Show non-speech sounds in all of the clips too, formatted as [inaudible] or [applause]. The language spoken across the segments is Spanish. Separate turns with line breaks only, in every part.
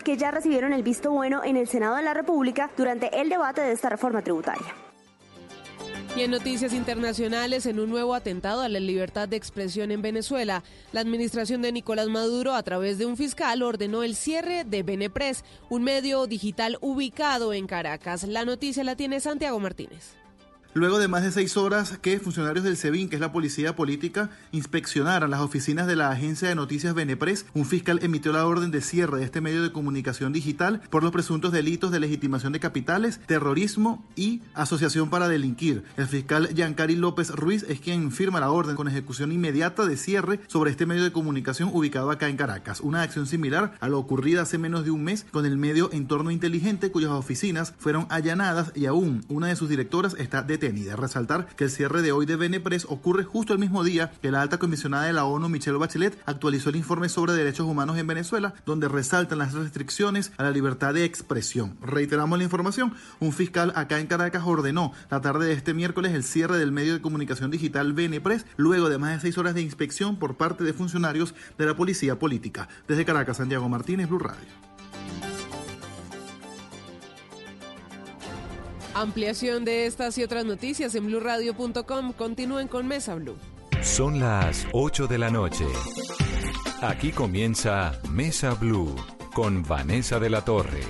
que ya recibieron el visto bueno en el Senado de la República durante el debate de esta reforma tributaria.
Y en noticias internacionales, en un nuevo atentado a la libertad de expresión en Venezuela, la administración de Nicolás Maduro, a través de un fiscal, ordenó el cierre de Benepress, un medio digital ubicado en Caracas. La noticia la tiene Santiago Martínez.
Luego de más de seis horas que funcionarios del SEBIN, que es la policía política, inspeccionaran las oficinas de la agencia de noticias Benepres, un fiscal emitió la orden de cierre de este medio de comunicación digital por los presuntos delitos de legitimación de capitales, terrorismo y asociación para delinquir. El fiscal Giancari López Ruiz es quien firma la orden con ejecución inmediata de cierre sobre este medio de comunicación ubicado acá en Caracas. Una acción similar a lo ocurrida hace menos de un mes con el medio Entorno Inteligente, cuyas oficinas fueron allanadas y aún una de sus directoras está detenida de Resaltar que el cierre de hoy de Benepress ocurre justo el mismo día que la alta comisionada de la ONU, Michelle Bachelet, actualizó el informe sobre derechos humanos en Venezuela, donde resaltan las restricciones a la libertad de expresión. Reiteramos la información, un fiscal acá en Caracas ordenó la tarde de este miércoles el cierre del medio de comunicación digital Benepress, luego de más de seis horas de inspección por parte de funcionarios de la policía política. Desde Caracas, Santiago Martínez, Blue Radio.
Ampliación de estas y otras noticias en blurradio.com. Continúen con Mesa Blue.
Son las 8 de la noche. Aquí comienza Mesa Blue con Vanessa de la Torre.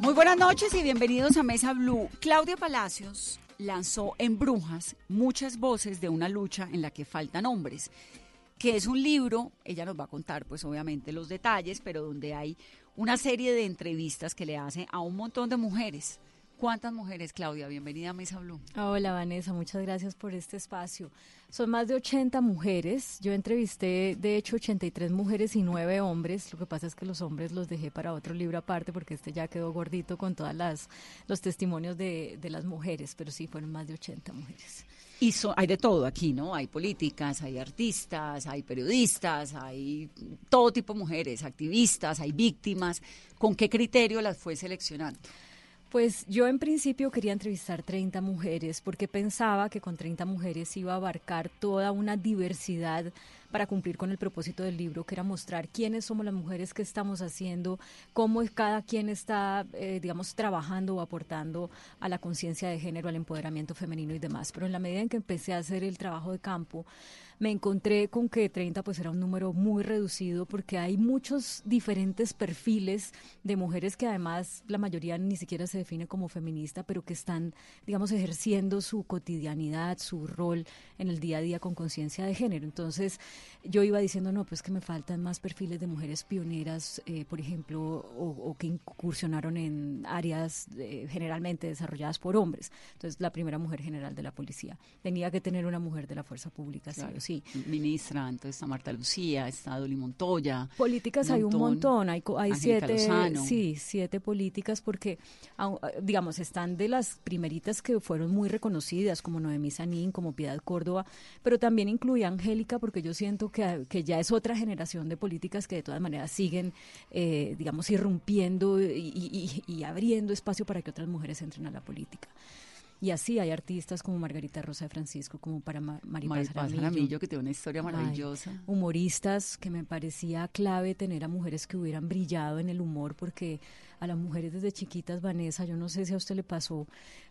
Muy buenas noches y bienvenidos a Mesa Blue. Claudia Palacios lanzó en Brujas muchas voces de una lucha en la que faltan hombres, que es un libro, ella nos va a contar pues obviamente los detalles, pero donde hay una serie de entrevistas que le hace a un montón de mujeres ¿Cuántas mujeres, Claudia? Bienvenida a Mesa Blue.
Hola, Vanessa, muchas gracias por este espacio. Son más de 80 mujeres. Yo entrevisté, de hecho, 83 mujeres y 9 hombres. Lo que pasa es que los hombres los dejé para otro libro aparte porque este ya quedó gordito con todas las los testimonios de, de las mujeres, pero sí fueron más de 80 mujeres.
Y hay de todo aquí, ¿no? Hay políticas, hay artistas, hay periodistas, hay todo tipo de mujeres, activistas, hay víctimas. ¿Con qué criterio las fue seleccionando?
Pues yo en principio quería entrevistar 30 mujeres porque pensaba que con 30 mujeres iba a abarcar toda una diversidad para cumplir con el propósito del libro, que era mostrar quiénes somos las mujeres, qué estamos haciendo, cómo cada quien está, eh, digamos, trabajando o aportando a la conciencia de género, al empoderamiento femenino y demás. Pero en la medida en que empecé a hacer el trabajo de campo, me encontré con que 30 pues era un número muy reducido porque hay muchos diferentes perfiles de mujeres que además la mayoría ni siquiera se define como feminista, pero que están, digamos, ejerciendo su cotidianidad, su rol en el día a día con conciencia de género. Entonces yo iba diciendo, no, pues que me faltan más perfiles de mujeres pioneras, eh, por ejemplo, o, que incursionaron en áreas eh, generalmente desarrolladas por hombres. Entonces la primera mujer general de la policía tenía que tener una mujer de la fuerza pública, sí o sí
Ministra, entonces está Marta Lucía, está Dolly Montoya.
Políticas hay un montón, hay, hay siete, sí, siete políticas porque, digamos, están de las primeritas que fueron muy reconocidas, como Noemí Sanín, como Piedad Córdoba, pero también incluye a Angélica porque yo siento que, que ya es otra generación de políticas que de todas maneras siguen, eh, digamos, irrumpiendo y abriendo espacio para que otras mujeres entren a la política. Y así hay artistas como Margarita Rosa de Francisco, como para Maripaz
Aramillo, que tiene una historia maravillosa.
humoristas, que me parecía clave tener a mujeres que hubieran brillado en el humor, porque a las mujeres desde chiquitas, Vanessa, yo no sé si a usted le pasó,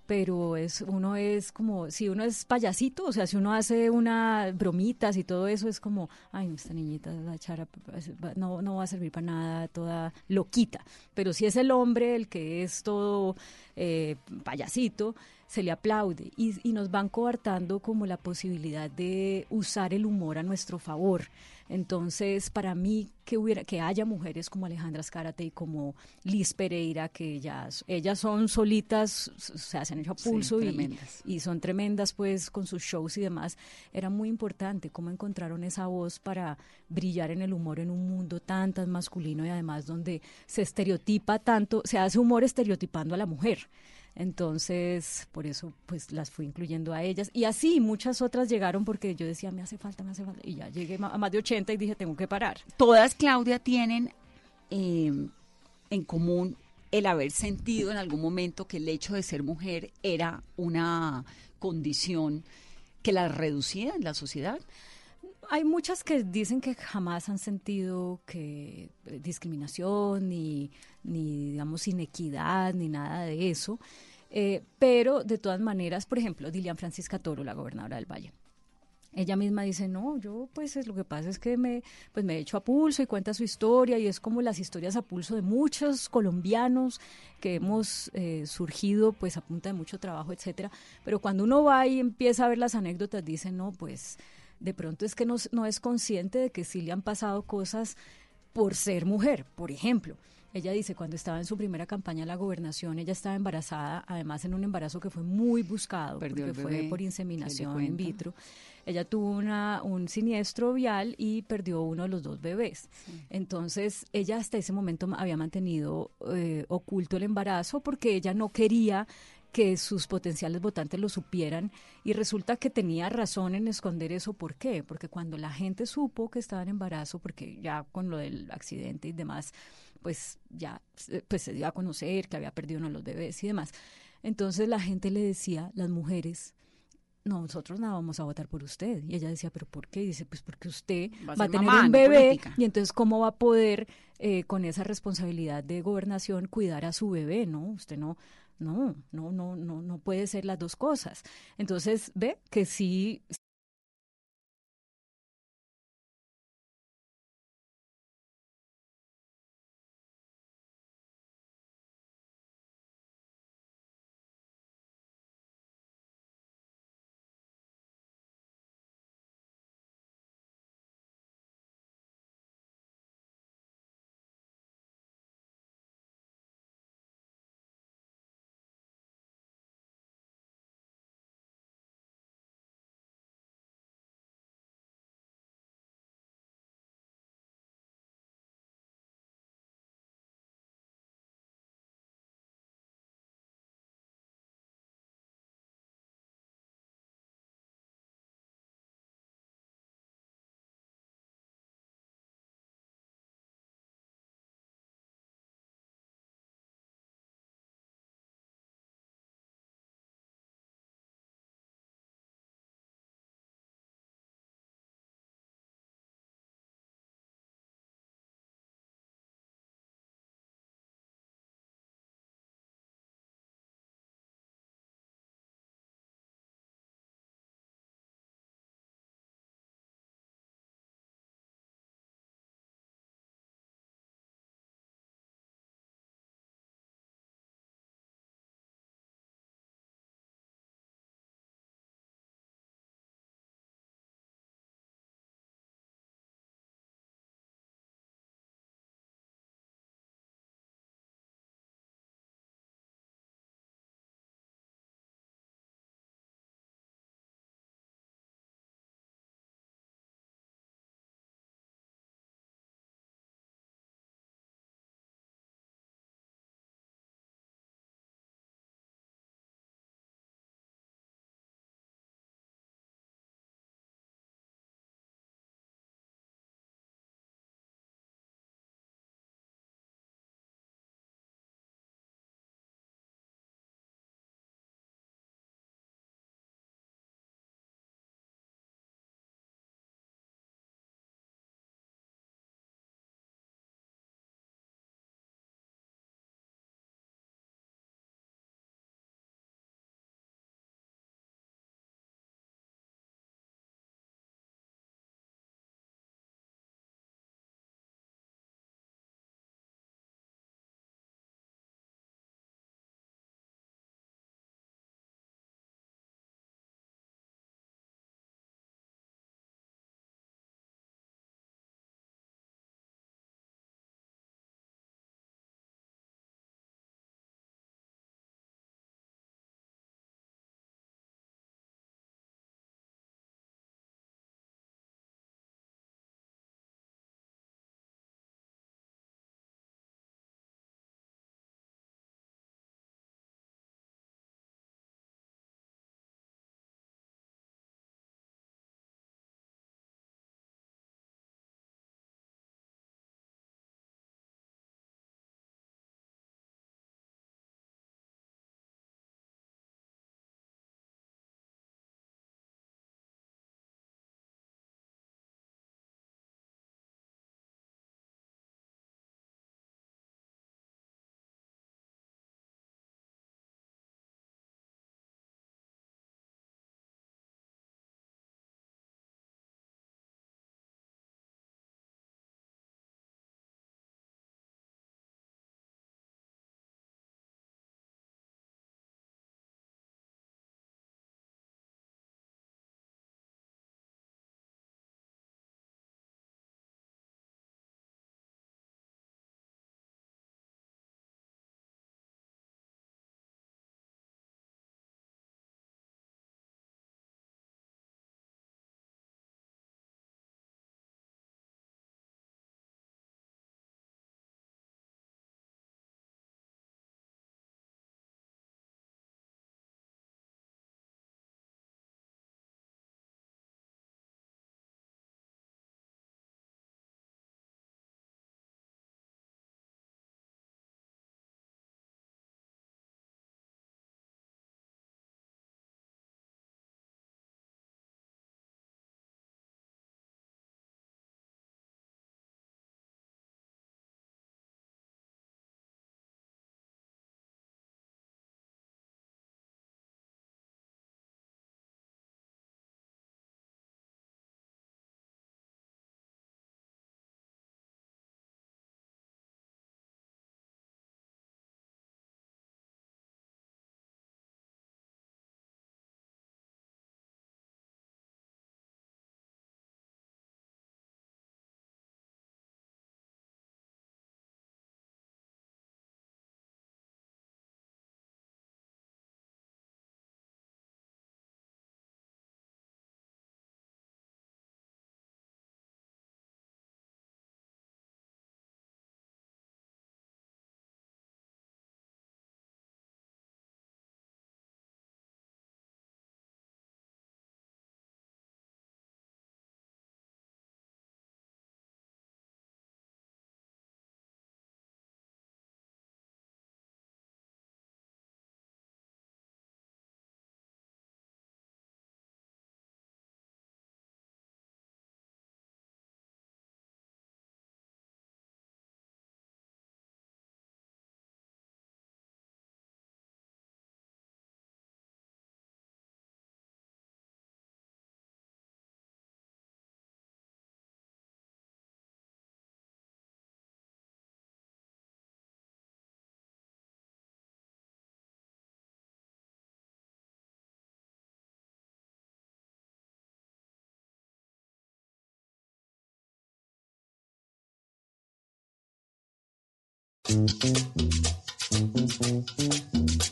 pero es uno es como, si uno es payasito, o sea, si uno hace unas bromitas y todo eso, es como, ay, esta niñita va a no, no va a servir para nada, toda loquita. Pero si es el hombre el que es todo eh, payasito, se le aplaude y, y, nos van coartando como la posibilidad de usar el humor a nuestro favor. Entonces, para mí que hubiera que haya mujeres como Alejandra Escárate y como Liz Pereira que ellas ellas son solitas, se hacen hecho pulso y, y, son tremendas pues con sus shows y demás, era muy importante cómo encontraron esa voz para brillar en el humor en un mundo tan tan masculino y además donde se estereotipa tanto, se hace humor estereotipando a la mujer. Entonces, por eso pues las fui incluyendo a ellas. Y así muchas otras llegaron porque yo decía, me hace falta, me hace falta. Y ya llegué a más de 80 y dije, tengo que parar.
Todas, Claudia, tienen em, en común el haber sentido en algún momento que el hecho de ser mujer era una condición que las reducía en la sociedad.
hay muchas que dicen que jamás han sentido que eh, discriminación ni, ni digamos inequidad ni nada de eso, eh, pero de todas maneras, por ejemplo, Dilian Francisca Toro, la gobernadora del Valle. Ella misma dice, no, yo pues es, lo que pasa es que me, pues me he hecho a pulso y cuenta su historia y es como las historias a pulso de muchos colombianos que hemos eh, surgido pues a punta de mucho trabajo, etcétera. Pero cuando uno va y empieza a ver las anécdotas, dice, no, pues de pronto es que no, no es consciente de que sí le han pasado cosas por ser mujer, por ejemplo. Ella dice, cuando estaba en su primera campaña a la gobernación, ella estaba embarazada, además en un embarazo que fue muy buscado, porque fue por inseminación in vitro. Ella tuvo una, un siniestro vial y perdió uno de los dos bebés. Entonces, ella hasta ese momento había mantenido eh, oculto el embarazo porque ella no quería que sus potenciales votantes lo supieran y resulta que tenía razón en esconder eso. ¿Por qué? Porque cuando la gente supo que estaba en embarazo, porque ya con lo del accidente y demás, pues ya pues se dio a conocer que había perdido uno de los bebés y demás. Entonces la gente le decía, las mujeres, no, nosotros nada vamos a votar por usted. Y ella decía, ¿pero por qué? Y dice, pues porque usted va a, tener un bebé y entonces cómo va a poder eh, con esa responsabilidad de gobernación cuidar a su bebé, ¿no? Usted no, no, no, no, no, no puede ser las dos cosas. Entonces, ve que sí,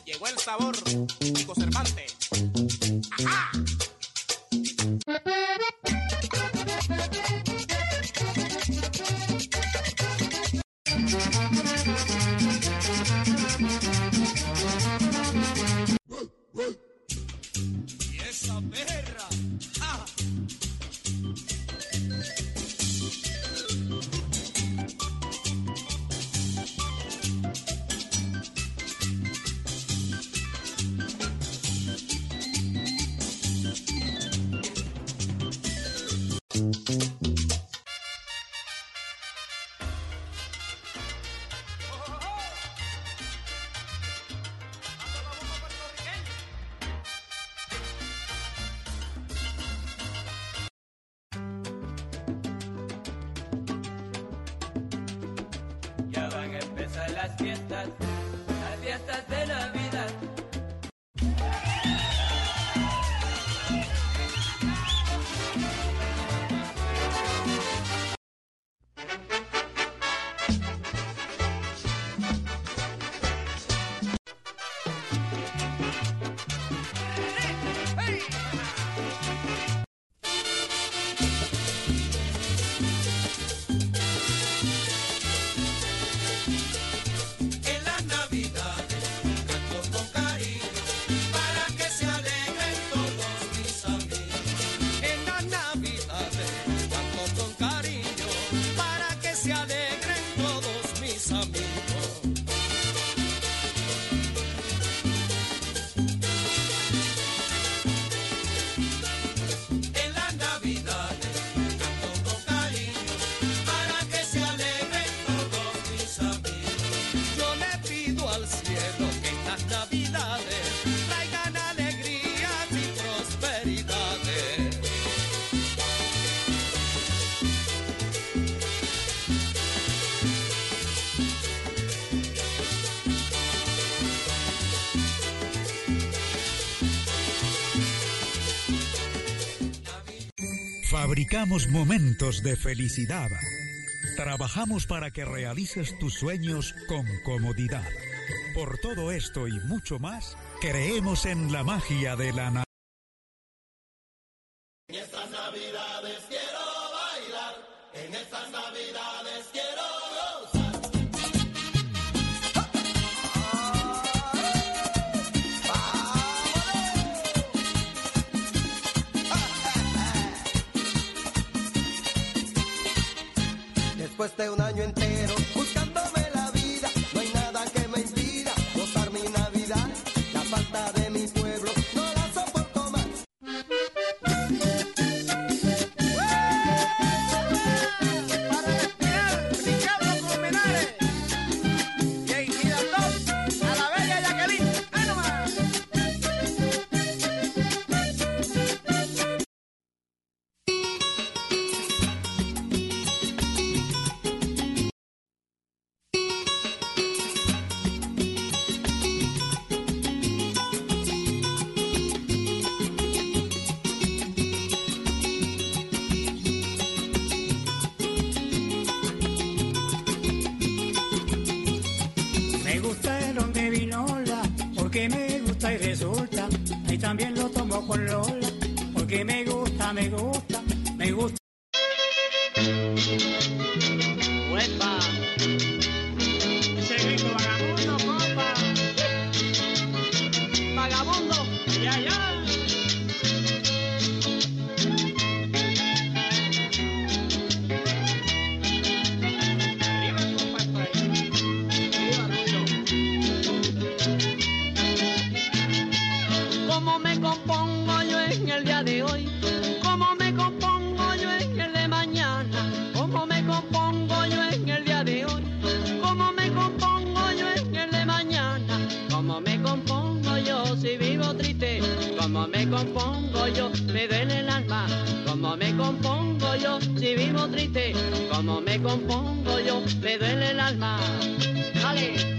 Llegó el sabor, Nico Cervantes. ¡Ajá! Yo le pido al cielo que estas navidades traigan alegrías y prosperidades.
Fabricamos momentos de felicidad Trabajamos para que realices tus sueños con comodidad. Por todo esto y mucho más, creemos en la magia de la
Me
gusta, me gusta, me gusta. Uepa. me
compongo yo, me duele el alma.
¡Ale!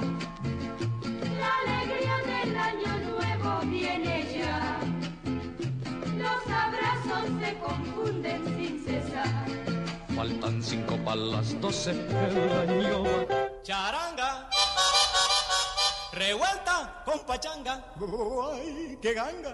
Faltan cinco para las doce del año.
Charanga, revuelta con pachanga. ¡Ay, qué ganga!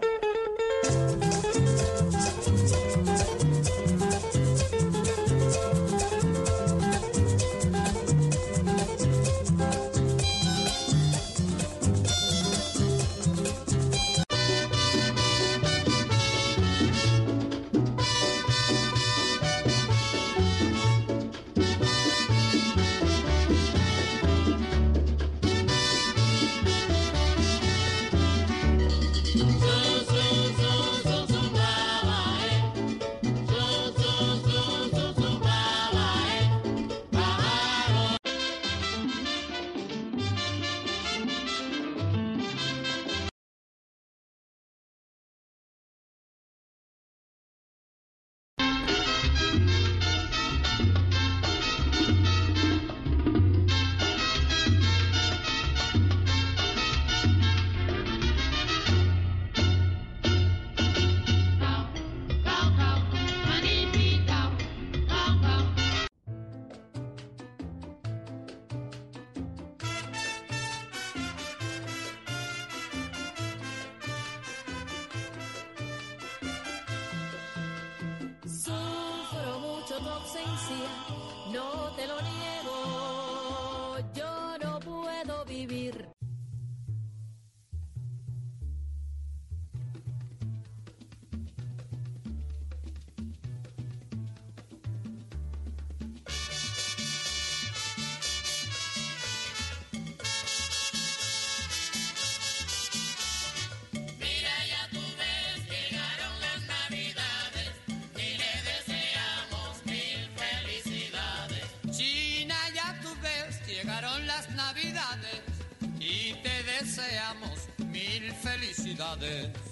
ciudades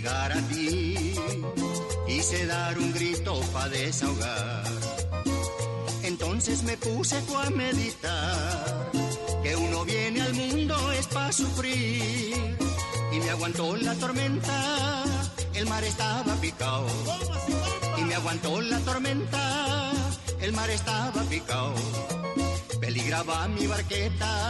llegar quise dar un grito para desahogar. Entonces me puse tú a meditar, que uno viene al mundo es para sufrir. Y me aguantó la tormenta, el mar estaba picado. Y me aguantó la tormenta, el mar estaba picado. Peligraba mi barqueta.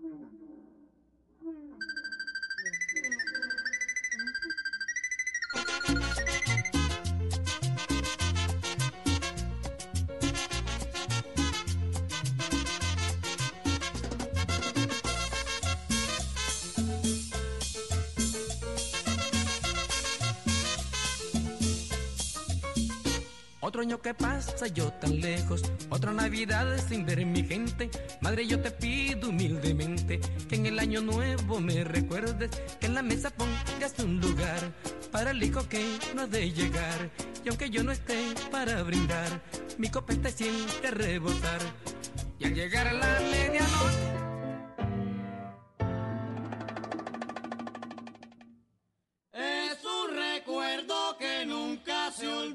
ruin. Otro
año que pasa yo tan lejos, otra Navidad sin ver mi gente. Madre, yo te pido humildemente que en el año nuevo me recuerdes, que en la mesa pongas un lugar para el hijo que no ha de llegar. Y aunque yo no esté para brindar, mi copa está siempre a rebosar. Y al llegar a la medianoche,
Es un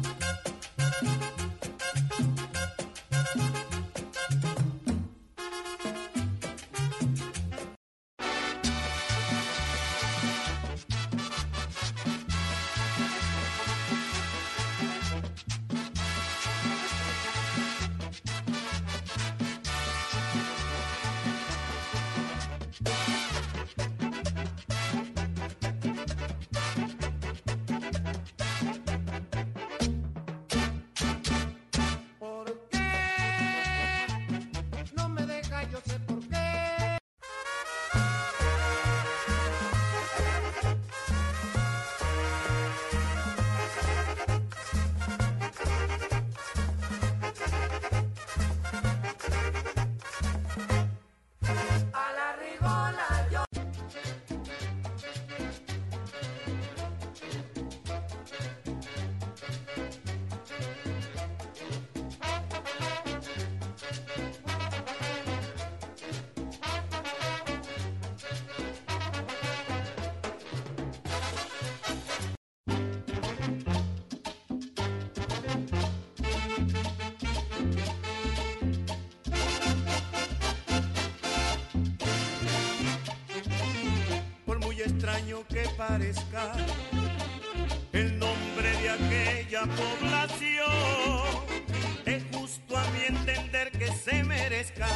extraño que parezca el nombre de aquella población. Es justo a mi entender que se merezca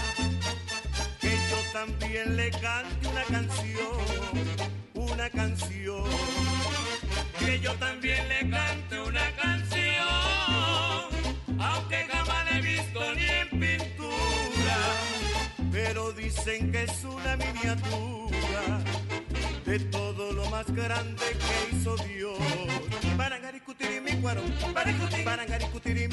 que yo también le cante una canción, una canción. Que yo también le cante una canción, aunque jamás la he visto ni en pintura, pero dicen que es una miniatura grande que hizo Dios. Barangaricutiri mi cuaro, barangaricutiri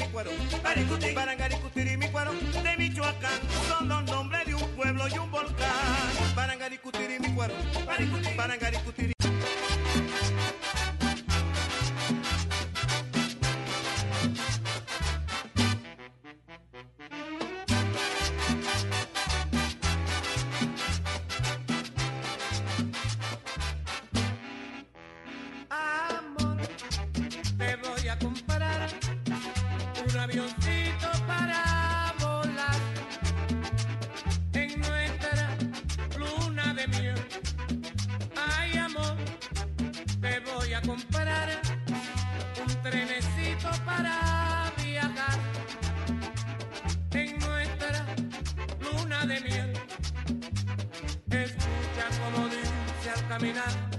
a comprar un trenecito para viajar en nuestra luna de miel. Escucha como dice al caminar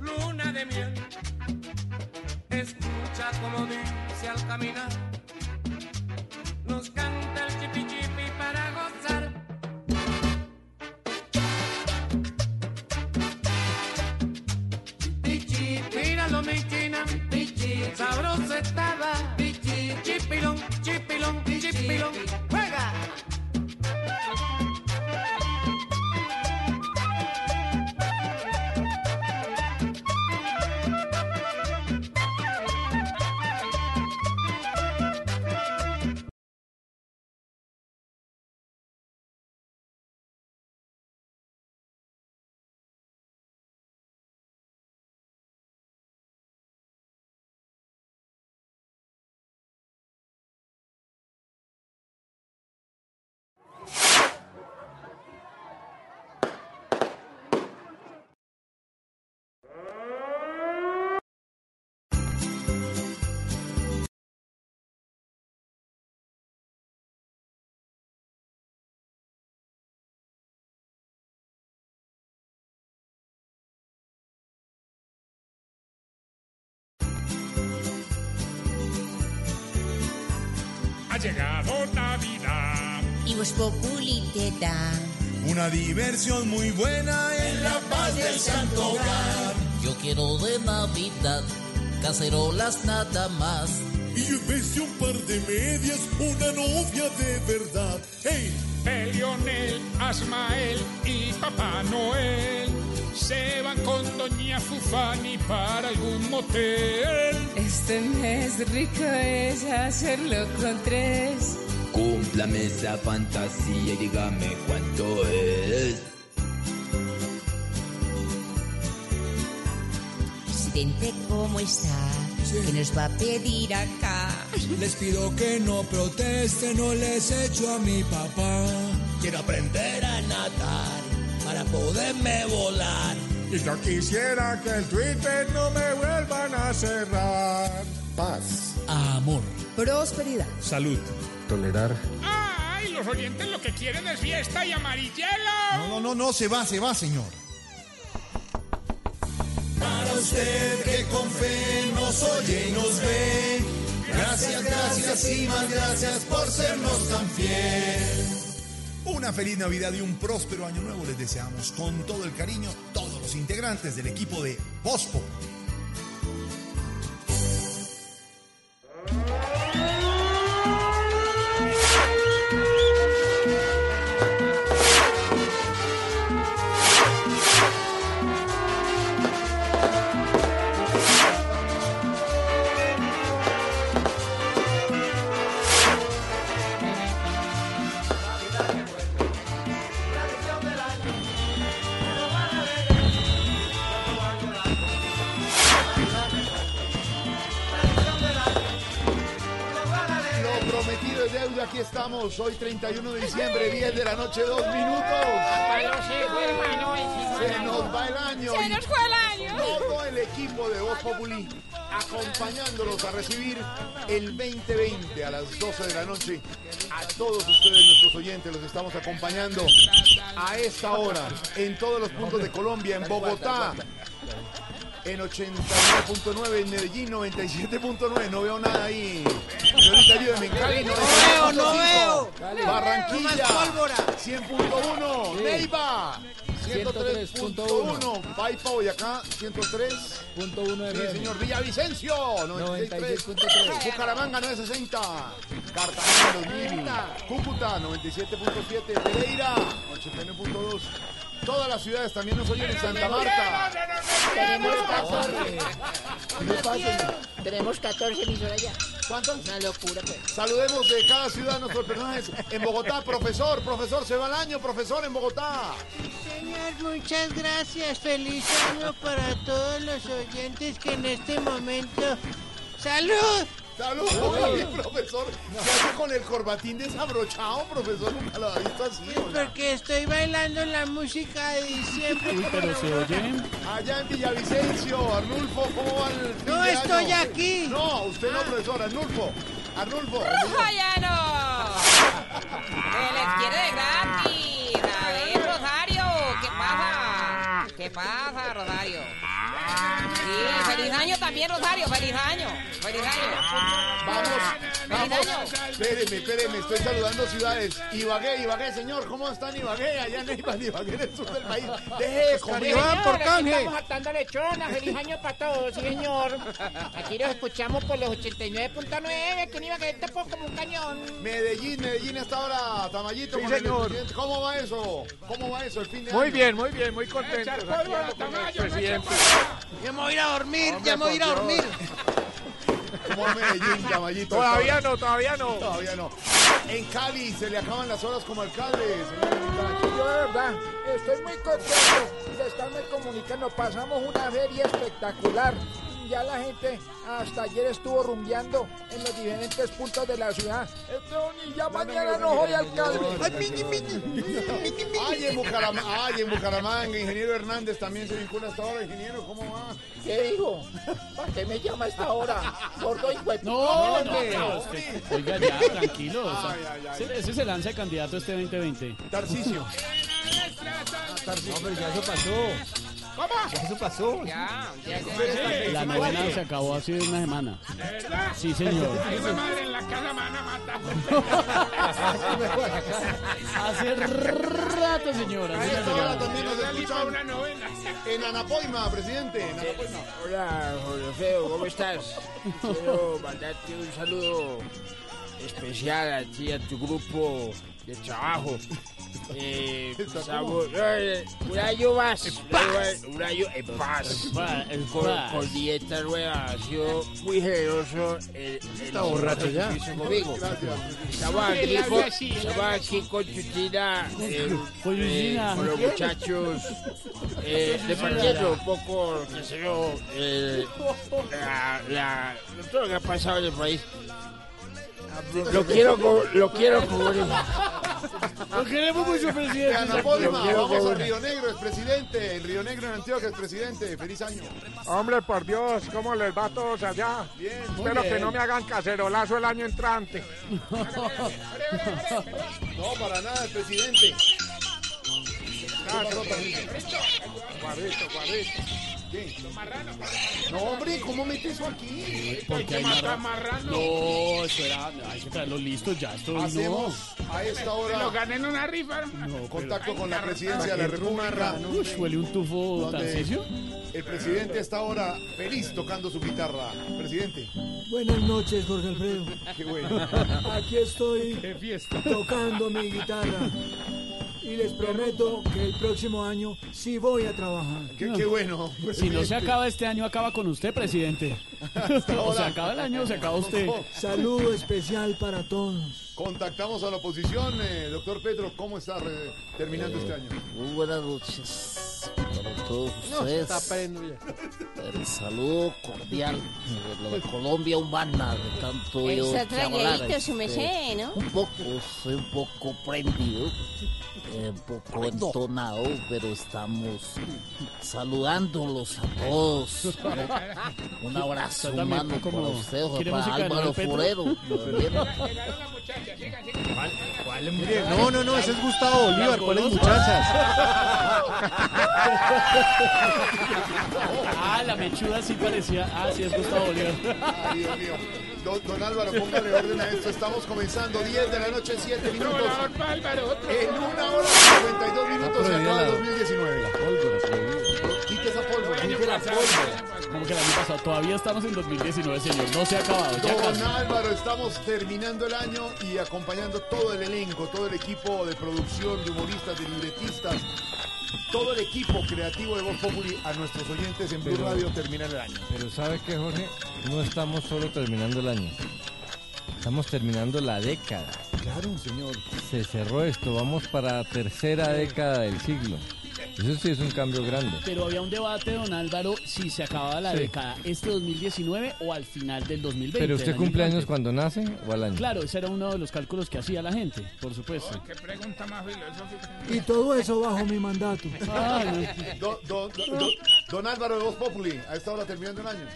Luna de miel, escucha como dice al caminar,
llegado Navidad.
Y Voz Populi te da
Una diversión muy buena en la paz del santo hogar.
Yo quiero de Navidad, cacerolas nada más.
Y llévese un par de medias, una novia de verdad. ¡Hey!
El Lionel, Asmael y Papá Noel se van con Doña Fufani para algún motel.
Este mes rico es hacerlo con tres.
Cúmplame esa fantasía y dígame cuánto es.
Presidente, ¿cómo está? ¿Qué nos va a pedir acá?
Les pido que no protesten, no les echo a mi papá.
Quiero aprender a nadar para poderme volar.
Y yo quisiera que el Twitter no me vuelvan a cerrar. Paz.
Amor.
Prosperidad.
Salud. Tolerar.
¡Ay! Los oyentes lo que quieren es fiesta y amarillelo.
No, no, no, no, se va, se va, señor.
Para usted que con fe nos oye y nos ve. Gracias, gracias y más gracias por sernos tan fiel.
Una feliz Navidad y un próspero año nuevo les deseamos con todo el cariño todos los integrantes del equipo de Bospo.
Estamos, hoy 31 de diciembre, 10 de la noche, 2 minutos. Se nos va el año.
Se nos fue el año.
Todo el equipo de Voz Populi acompañándolos a recibir el 2020 a las 12 de la noche. A todos ustedes, nuestros oyentes, los estamos acompañando a esta hora en todos los puntos de Colombia, en Bogotá. En 89.9, en Medellín 97.9, no veo nada ahí. Señorita, ayúdeme, en Cali
No veo, no
95.5.
veo.
Barranquilla
No más pólvora.
100.1,
Sí.
Neiva 103.1, Paipa Boyacá 103.1
FM.
Sí, señor Villavicencio 96.3,
96.3.
Bucaramanga 960, Cartagena 2000, Cúcuta 97.7, Pereira 89.2. Todas las ciudades también nos oyen en Santa Marta.
Tenemos
¿Qué pasa?
Tenemos 14 emisoras ya.
¿Cuántas?
Una locura, pues.
Saludemos de cada ciudad a nuestros personajes. En Bogotá, profesor, profesor, se va el año, profesor, en Bogotá.
Señor, muchas gracias. Feliz año para todos los oyentes que en este momento... ¡Salud!
¡Salud! [laughs] Oye, profesor, ¿qué hace con el corbatín desabrochado, profesor? Nunca lo había visto así. oiga.
Porque estoy bailando la música de diciembre.
Uy, pero se oye. Allá en Villavicencio, Arnulfo, ¿cómo va el fin
No,
de
estoy
año?
aquí.
No, usted no, profesor, Arnulfo. Arnulfo.
¡Bruja ya no! [laughs] Se les quiere de gratis. A ver, Rosario, ¿qué pasa? ¿Qué pasa, Rosario? Sí, feliz año también, Rosario. Feliz año. Feliz año.
Vamos,
Feliz
vamos.
año.
Espéreme, espéreme, estoy saludando ciudades. Ibagué, Ibagué, señor, ¿cómo están Ibagué? Allá en Ibagué, Ibagué, en el sur del país. Deje de comer.
Estamos atando lechona. Feliz año para todos, sí, señor. Aquí los escuchamos por los 89.9. Aquí en Ibagué te pongo como un cañón.
Medellín, Medellín hasta ahora, Tamayito.
Sí, señor.
¿Cómo va eso? ¿Cómo va eso el fin de
Muy
año?
bien, muy bien, muy contentos.
Echar
aquí
polvo a la
con el
Tamayo, no
presidente.
Ya me voy a ir a dormir,
Hombre,
ya me voy ir a dormir. [laughs]
Todavía no, todavía no.
Todavía no. En Cali se le acaban las horas como alcalde, señor.
Yo de verdad estoy muy contento de estarme comunicando. Pasamos una feria espectacular. Ya la gente hasta ayer estuvo rumbeando en los diferentes puntos de la ciudad. Este, y ya mañana no soy alcalde. Ay, mini, mini.
Ay, en Bucaramanga, ay, en Bucaramanga, ingeniero Hernández también se vincula hasta ahora, ingeniero, ¿cómo va?
¿Qué dijo? ¿Para qué me llama a esta hora? Gordo y huepudo.
No, no, usted- oiga ya, tranquilo. o sea,
Ay, ay, ay.
ese- se lanza de candidato este 2020.
Tarcicio.
Hombre, ya eso pasó.
¿Cómo?
Ya eso pasó.
Ya, ya, ya.
La novena se acabó hace una semana. Sí, señor.
Ay, mi madre, en la casa me van a matar. [laughs]
Hace rato, señora.
Nos escuchan
una novena.
en Anapoima, presidente. En Anapoima.
Hola, Jorge Feo, ¿cómo estás? Quiero mandarte un saludo especial a ti, a tu grupo de trabajo. [laughs] Eh, eh, año más, un año- un año en paz, con, con dieta nueva, ha sido muy generoso el, el
Está borracho ya.
conmigo.
Sí,
aquí, con,
habla
aquí con Chutina, eh, eh,
Chuchina.
con los muchachos, eh, departiendo un poco, qué sé yo, eh, la, la- todo lo que ha pasado en el país. Lo quiero, lo quiero cubrir.
Lo queremos mucho,
De
presidente.
Vamos a. Río Negro, es presidente. En Río Negro, en Antioquia, es presidente. Feliz año.
Hombre, por Dios, ¿cómo les va a todos allá?
Bien.
Espero
bien.
que no me hagan cacerolazo el año entrante.
No, para nada, el presidente. No, hombre, ¿cómo mete eso aquí?
Porque hay
matar marrano.
No, eso era. Hay que traerlos listos ya. Esto no.
Hacemos a esta
Lo
hora
gané en una rifa.
contacto con la presidencia de la República.
Uy, huele un tufo
donde
Tarcisio.
el presidente está ahora feliz tocando su guitarra. Presidente,
Buenas noches, Jorge Alfredo.
qué bueno.
Aquí estoy
Qué fiesta.
tocando mi guitarra. Y les prometo que el próximo año sí voy a trabajar.
Qué, qué bueno.
Si no se acaba este año, acaba con usted, presidente. [laughs] O se acaba el año, se acaba usted. [laughs]
Saludo especial para todos.
Contactamos a la oposición. eh, doctor Pedro, ¿cómo está re- terminando este año?
Muy buenas noches para todos
No, se
ustedes.
está prendo ya.
El saludo cordial de lo de Colombia humana, de tanto yo
Está su
este,
merced, ¿no?
Un poco, soy un poco prendido, eh, un poco entonado, pero estamos saludándolos a todos. ¿no? Un abrazo humano
como-
para ustedes,
¿quiere
para Álvaro? Forero. [laughs]
sigan, sigan.
Mire, no, no, no, ese es Gustavo Bolívar. ¿Cuáles muchachas? [laughs]
Ah, la mechuda sí parecía. Ah, sí, es Gustavo Bolívar.
Ay, Dios mío. Don, don Álvaro, póngale orden a esto. Estamos comenzando 10 de la noche, 7 minutos. En una hora y 52 minutos se acaba el 2019. Quite esa pólvora. Quite la pólvora.
Como que el año pasado. Todavía estamos en 2019, señor. No se ha acabado. Ya
Don
casi.
Álvaro, estamos terminando el año y acompañando todo el elenco, todo el equipo de producción, de humoristas, de libretistas, todo el equipo creativo de Voz Populi a nuestros oyentes en Blue
Pero-
Radio terminan el año.
Pero ¿sabe qué, Jorge? No estamos solo terminando el año. Estamos terminando la década.
Claro, señor.
Se cerró esto, vamos para la tercera década del siglo. Eso sí es un cambio grande.
Pero había un debate, don Álvaro, si se acababa la
Sí.
década este 2019 o al final del 2020.
¿Pero
el
usted
año
cumple años cuando nace o al año?
Claro, ese era uno de los cálculos que hacía la gente, por supuesto.
Qué pregunta más filosófica.
Y todo eso bajo mi mandato. [laughs]
Ah,
Don, don- don- don- don Álvaro de Voz Populi, a esta hora terminando el año.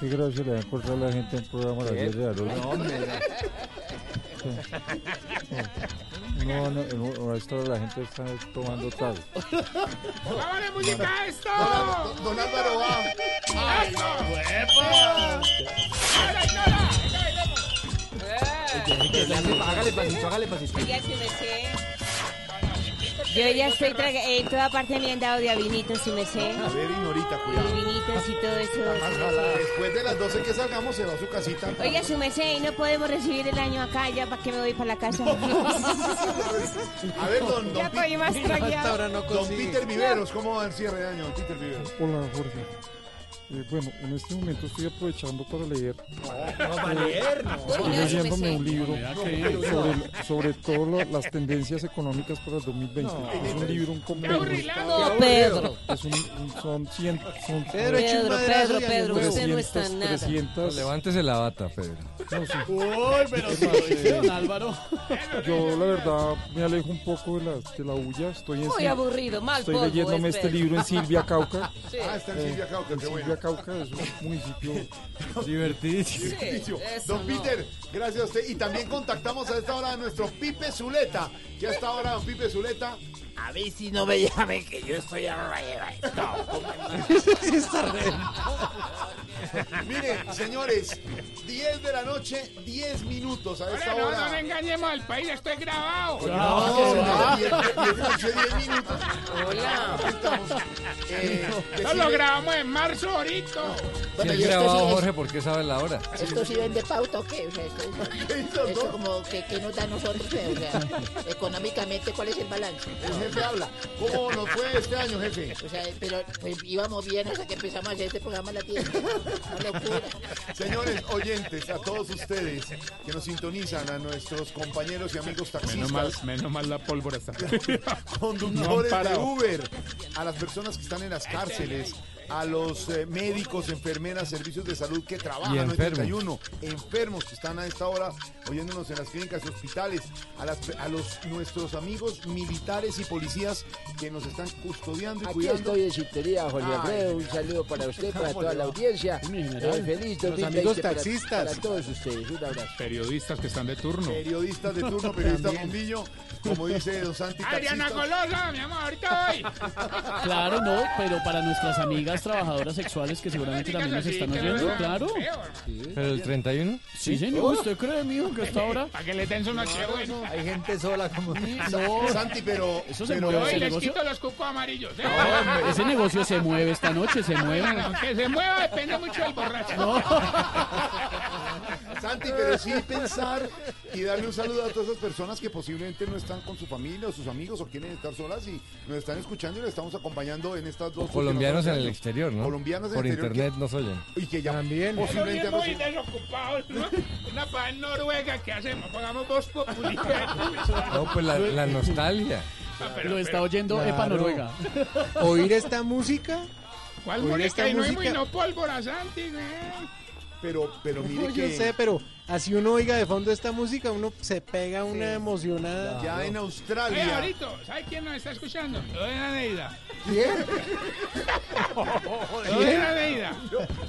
Qué gracia le da encontrar a la gente en programa a las 10 de la.
No, [laughs] no, no, a esta hora la gente está tomando trago.
¡Vámonos, música, esto!
Don, don Álvaro va.
¡Ay,
Hágale pasito, hágale pasito.
Oiga, su merced. Yo ya estoy traga- eh, en toda parte me han dado de avinitos, su merced.
A ver, Ignorita, cuidado.
Vinitos y todo eso.
Después de las 12 que salgamos, se va a su casita.
Oiga, su merced, ¿y no podemos recibir el año acá ya para que me voy para la casa? [laughs]
A ver, don, don,
Ya estoy más tragueado. [laughs]
don Peter Viveros, ¿cómo va el cierre de año, don Peter Viveros?
Hola, Jorge. Eh, bueno, en este momento estoy aprovechando para leer.
no va a leer, no.
Estoy
no,
leyéndome un libro sobre, sobre todo lo- las tendencias económicas para el 2020. Es un libro, un compendio.
aburrido. No, Pedro.
Es un, un- son 100... Son
Pedro, Pedro, Pedro, Pedro, año usted no está
300,
nada.
300...
Levántese la bata, Pedro.
No, sí.
Uy, pero
más, eh,
don Álvaro.
Yo, la verdad, me alejo un poco de la, de la bulla. Estoy en
Muy aburrido, mal
Estoy
polvo
leyéndome
es
este
Pedro.
libro en Silvia Cauca.
Sí.
Ah, está en Silvia Cauca,
En
qué bueno.
Cauca es un municipio
divertidísimo.
Divertidísimo.
eso
Don
no.
Peter, gracias a usted. Y también contactamos a esta hora a nuestro Pipe Zuleta. Que a esta hora, don Pipe Zuleta.
A ver si no me llamen que yo estoy arriba. [laughs] [laughs] [laughs]
Mire, señores, 10 de la noche, 10 minutos a esta
Ahora no, no
hora.
engañemos al país, esto es grabado.
No, 10 de la noche, 10 minutos.
Hola.
Estamos, eh,
Esto lo grabamos en marzo ahorita.
Si
Bueno, y esto es-
Jorge, ¿por qué sabe la hora?
¿Esto sí vende pauta o qué? O sea, esto, [laughs] esto como que, que nos da a nosotros, o sea, económicamente, ¿cuál es el balance?
El jefe habla. ¿Cómo nos fue este año, jefe?
O sea, pero pues, íbamos bien hasta que empezamos a hacer este programa en la tienda.
Señores oyentes, a todos ustedes que nos sintonizan, a nuestros compañeros y amigos taxistas.
Menos mal, menos mal la pólvora está. [laughs]
conductores
No
de. Uber, a las personas que están en las cárceles, a los eh, médicos, enfermeras, servicios de salud que trabajan
Y
en
enfermos.
31, enfermos que están a esta hora oyéndonos en las clínicas y hospitales, a, las, a los nuestros amigos militares y policías que nos están custodiando y
Aquí
cuidando.
estoy en sintonía, Jorge
Ay.
Un saludo para usted, [laughs] para
¿Cómo
toda la audiencia. Eh, feliz
Los
2020
amigos taxistas.
Para, todos ustedes. Un abrazo.
Periodistas que están de turno.
Periodistas de turno, periodista bombillo, como dice Don Santi
Adriana. Golosa, mi amor, ahorita voy. [laughs]
Claro, no, pero para nuestras amigas trabajadoras sexuales que seguramente también nos están oyendo, claro.
¿Pero el 31?
Sí, señor, ¿usted cree, mijo, que hasta ahora? [laughs]
Para que le den su noche bueno.
Hay gente sola como... [laughs]
No,
Santi, pero...
Eso se
pero-
mueve, ese
les
negocio.
quito los cucos amarillos. ¿eh?
Ese negocio se mueve esta noche, se mueve.
Aunque se mueva depende mucho del borracho. [laughs]
Santi, pero sí pensar y darle un saludo a todas esas personas que posiblemente no están con su familia o sus amigos o quieren estar solas y nos están escuchando y les estamos acompañando en estas dos
O colombianos en el exterior, ¿no?
Colombianos en
Por
el exterior
internet nos oyen.
que- y que ya
También.
posiblemente
muy
se-
desocupado, ¿no? Una paz en Noruega, ¿qué hacemos? Pagamos voz populi.
No, pues la, la nostalgia.
Lo está oyendo Epa
Claro.
Noruega.
Oír esta música.
¿Cuál
Oír
música?
esta
Y no, y
música.
no pólvora, Santi, güey.
Pero pero [laughs] mire
No,
que
yo sé, pero así uno oiga de fondo esta música, uno se pega una emocionada.
ya en
Oye,
Australia
ahorita, ¿sabe quién nos está escuchando? Lorena Neida.
¿Quién?
Lorena Neida.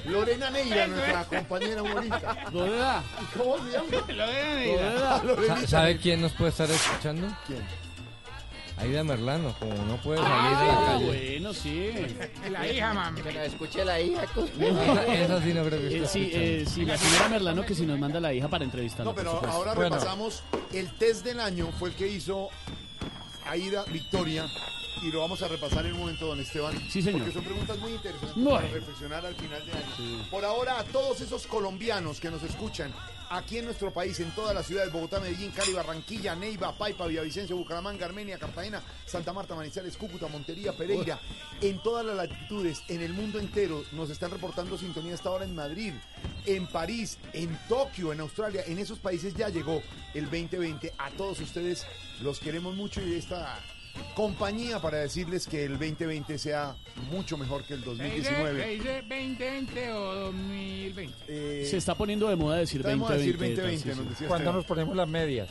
Lorena Neira, nuestra compañera humorista.
Lorena.
¿Cómo se llama?
Lorena Neida.
¿Sabe quién nos puede estar escuchando?
¿Quién?
Aida Merlano, como no puede salir de la
Ah,
calle.
bueno, sí.
La hija, mami.
Que nos escuche la hija.
Esa, sí no creo que
Eh, sí,
escuchando.
eh, sí, la señora Merlano que si nos manda la hija para entrevistarla.
No, pero
por supuesto.
ahora
Bueno.
repasamos. El test del año fue el que hizo Aida Victoria. Y lo vamos a repasar en un momento, don Esteban.
Sí, señor.
Porque son preguntas muy interesantes
Bueno.
para reflexionar al final de año. Por ahora, a todos esos colombianos que nos escuchan aquí en nuestro país, en todas las ciudades, Bogotá, Medellín, Cali, Barranquilla, Neiva, Paipa, Villavicencio, Bucaramanga, Armenia, Cartagena, Santa Marta, Manizales, Cúcuta, Montería, Pereira, en todas las latitudes, en el mundo entero, nos están reportando sintonía hasta ahora en Madrid, en París, en Tokio, en Australia, en esos países ya llegó el 2020. A todos ustedes los queremos mucho y esta compañía para decirles que el 2020 sea mucho mejor que el
¿Se dice,
2019.
se dice 2020 o 2020?
Eh,
Se está poniendo de moda decir
Estamos a
2020.
decir 2020,
sí,
nos
sí.
decía
¿Cuándo
Esteban.
nos ponemos las medias?